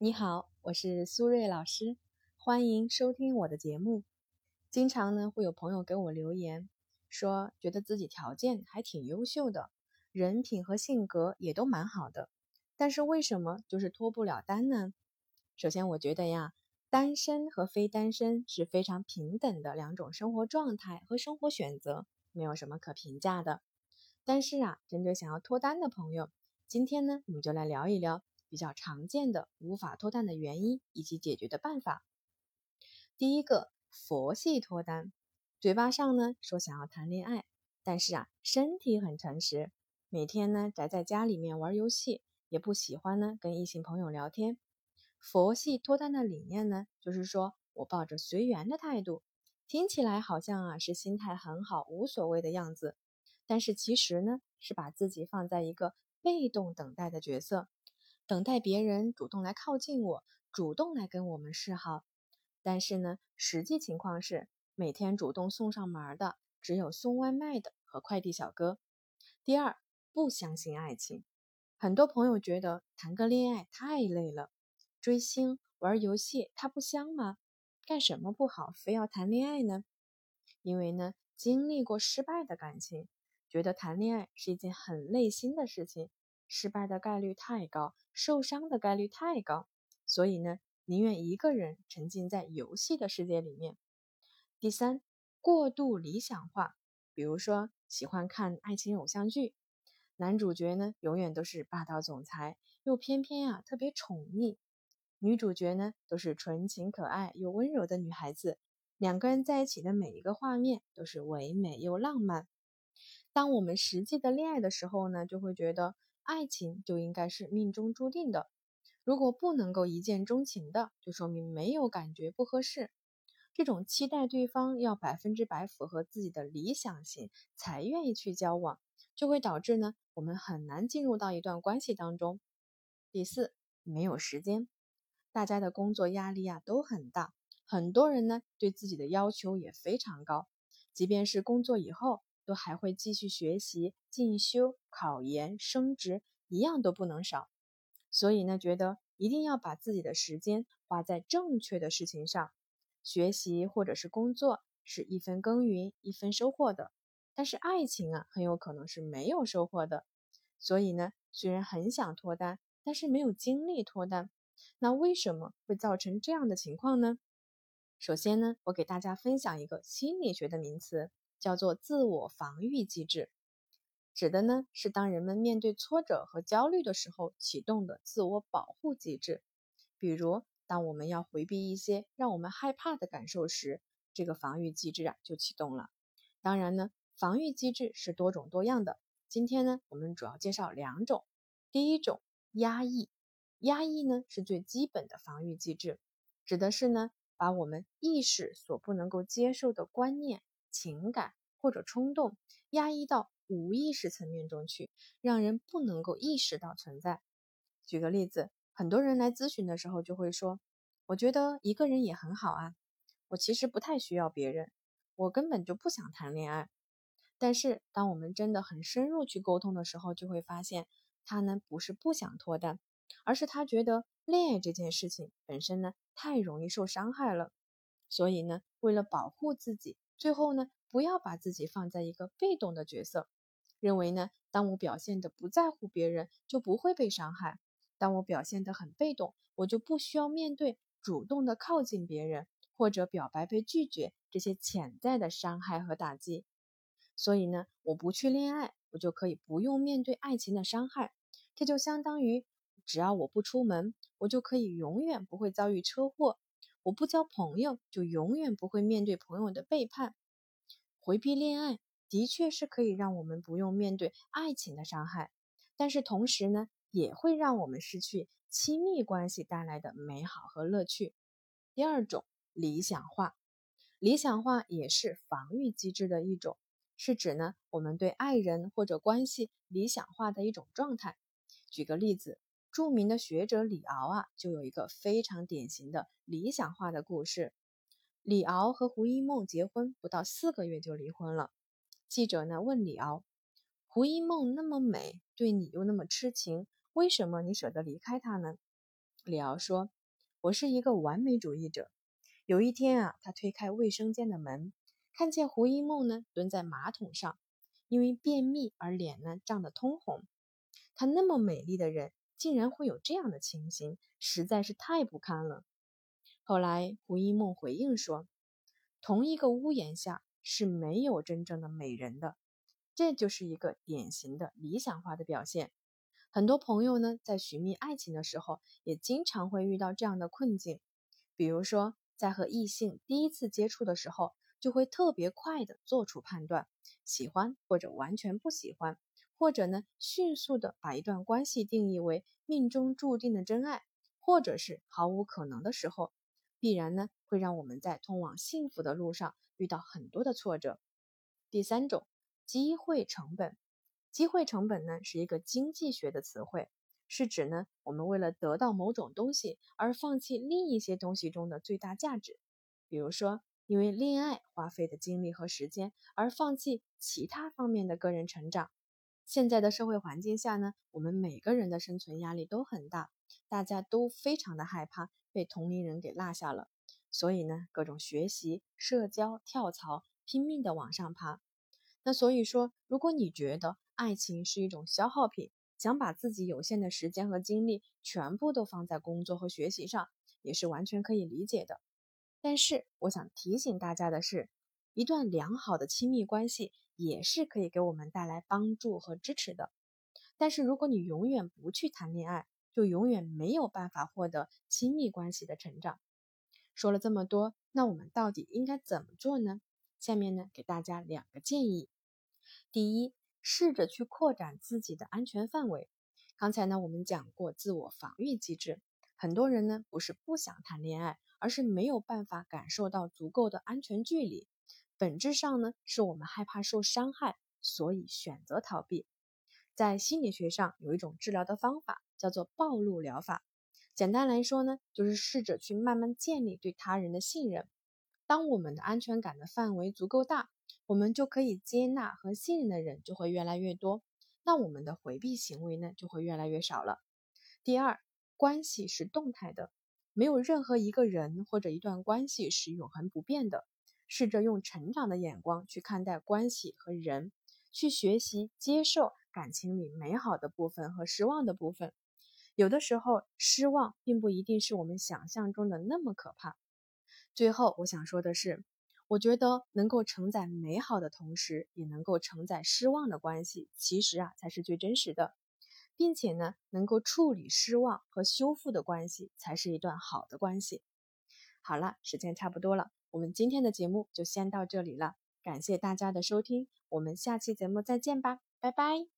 你好，我是苏瑞老师，欢迎收听我的节目。经常呢会有朋友给我留言，说觉得自己条件还挺优秀的，人品和性格也都蛮好的，但是为什么就是脱不了单呢？首先，我觉得呀，单身和非单身是非常平等的两种生活状态和生活选择，没有什么可评价的。但是啊，针对想要脱单的朋友，今天呢我们就来聊一聊。比较常见的无法脱单的原因以及解决的办法。第一个，佛系脱单，嘴巴上呢说想要谈恋爱，但是啊，身体很诚实，每天呢宅在家里面玩游戏，也不喜欢呢跟异性朋友聊天。佛系脱单的理念呢，就是说我抱着随缘的态度，听起来好像啊是心态很好、无所谓的样子，但是其实呢是把自己放在一个被动等待的角色。等待别人主动来靠近我，主动来跟我们示好。但是呢，实际情况是，每天主动送上门的只有送外卖的和快递小哥。第二，不相信爱情。很多朋友觉得谈个恋爱太累了，追星、玩游戏，它不香吗？干什么不好，非要谈恋爱呢？因为呢，经历过失败的感情，觉得谈恋爱是一件很累心的事情。失败的概率太高，受伤的概率太高，所以呢，宁愿一个人沉浸在游戏的世界里面。第三，过度理想化，比如说喜欢看爱情偶像剧，男主角呢永远都是霸道总裁，又偏偏啊特别宠溺；女主角呢都是纯情可爱又温柔的女孩子，两个人在一起的每一个画面都是唯美又浪漫。当我们实际的恋爱的时候呢，就会觉得。爱情就应该是命中注定的，如果不能够一见钟情的，就说明没有感觉不合适。这种期待对方要百分之百符合自己的理想型才愿意去交往，就会导致呢我们很难进入到一段关系当中。第四，没有时间，大家的工作压力啊都很大，很多人呢对自己的要求也非常高，即便是工作以后。都还会继续学习、进修、考研、升职，一样都不能少。所以呢，觉得一定要把自己的时间花在正确的事情上。学习或者是工作是一分耕耘一分收获的，但是爱情啊，很有可能是没有收获的。所以呢，虽然很想脱单，但是没有精力脱单。那为什么会造成这样的情况呢？首先呢，我给大家分享一个心理学的名词。叫做自我防御机制，指的呢是当人们面对挫折和焦虑的时候启动的自我保护机制。比如，当我们要回避一些让我们害怕的感受时，这个防御机制啊就启动了。当然呢，防御机制是多种多样的。今天呢，我们主要介绍两种。第一种，压抑。压抑呢是最基本的防御机制，指的是呢把我们意识所不能够接受的观念。情感或者冲动压抑到无意识层面中去，让人不能够意识到存在。举个例子，很多人来咨询的时候就会说：“我觉得一个人也很好啊，我其实不太需要别人，我根本就不想谈恋爱。”但是当我们真的很深入去沟通的时候，就会发现他呢不是不想脱单，而是他觉得恋爱这件事情本身呢太容易受伤害了，所以呢为了保护自己。最后呢，不要把自己放在一个被动的角色，认为呢，当我表现的不在乎别人，就不会被伤害；当我表现的很被动，我就不需要面对主动的靠近别人或者表白被拒绝这些潜在的伤害和打击。所以呢，我不去恋爱，我就可以不用面对爱情的伤害。这就相当于，只要我不出门，我就可以永远不会遭遇车祸。我不交朋友，就永远不会面对朋友的背叛。回避恋爱的确是可以让我们不用面对爱情的伤害，但是同时呢，也会让我们失去亲密关系带来的美好和乐趣。第二种，理想化，理想化也是防御机制的一种，是指呢，我们对爱人或者关系理想化的一种状态。举个例子。著名的学者李敖啊，就有一个非常典型的理想化的故事。李敖和胡因梦结婚不到四个月就离婚了。记者呢问李敖：“胡因梦那么美，对你又那么痴情，为什么你舍得离开她呢？”李敖说：“我是一个完美主义者。”有一天啊，他推开卫生间的门，看见胡一梦呢蹲在马桶上，因为便秘而脸呢涨得通红。她那么美丽的人，竟然会有这样的情形，实在是太不堪了。后来胡一梦回应说：“同一个屋檐下是没有真正的美人的。”这就是一个典型的理想化的表现。很多朋友呢，在寻觅爱情的时候，也经常会遇到这样的困境，比如说。在和异性第一次接触的时候，就会特别快的做出判断，喜欢或者完全不喜欢，或者呢迅速的把一段关系定义为命中注定的真爱，或者是毫无可能的时候，必然呢会让我们在通往幸福的路上遇到很多的挫折。第三种，机会成本，机会成本呢是一个经济学的词汇。是指呢，我们为了得到某种东西而放弃另一些东西中的最大价值。比如说，因为恋爱花费的精力和时间而放弃其他方面的个人成长。现在的社会环境下呢，我们每个人的生存压力都很大，大家都非常的害怕被同龄人给落下了，所以呢，各种学习、社交、跳槽，拼命的往上爬。那所以说，如果你觉得爱情是一种消耗品，想把自己有限的时间和精力全部都放在工作和学习上，也是完全可以理解的。但是，我想提醒大家的是，一段良好的亲密关系也是可以给我们带来帮助和支持的。但是，如果你永远不去谈恋爱，就永远没有办法获得亲密关系的成长。说了这么多，那我们到底应该怎么做呢？下面呢，给大家两个建议。第一。试着去扩展自己的安全范围。刚才呢，我们讲过自我防御机制。很多人呢，不是不想谈恋爱，而是没有办法感受到足够的安全距离。本质上呢，是我们害怕受伤害，所以选择逃避。在心理学上，有一种治疗的方法叫做暴露疗法。简单来说呢，就是试着去慢慢建立对他人的信任。当我们的安全感的范围足够大。我们就可以接纳和信任的人就会越来越多，那我们的回避行为呢就会越来越少了。第二，关系是动态的，没有任何一个人或者一段关系是永恒不变的。试着用成长的眼光去看待关系和人，去学习接受感情里美好的部分和失望的部分。有的时候，失望并不一定是我们想象中的那么可怕。最后，我想说的是。我觉得能够承载美好的同时，也能够承载失望的关系，其实啊才是最真实的，并且呢，能够处理失望和修复的关系，才是一段好的关系。好了，时间差不多了，我们今天的节目就先到这里了，感谢大家的收听，我们下期节目再见吧，拜拜。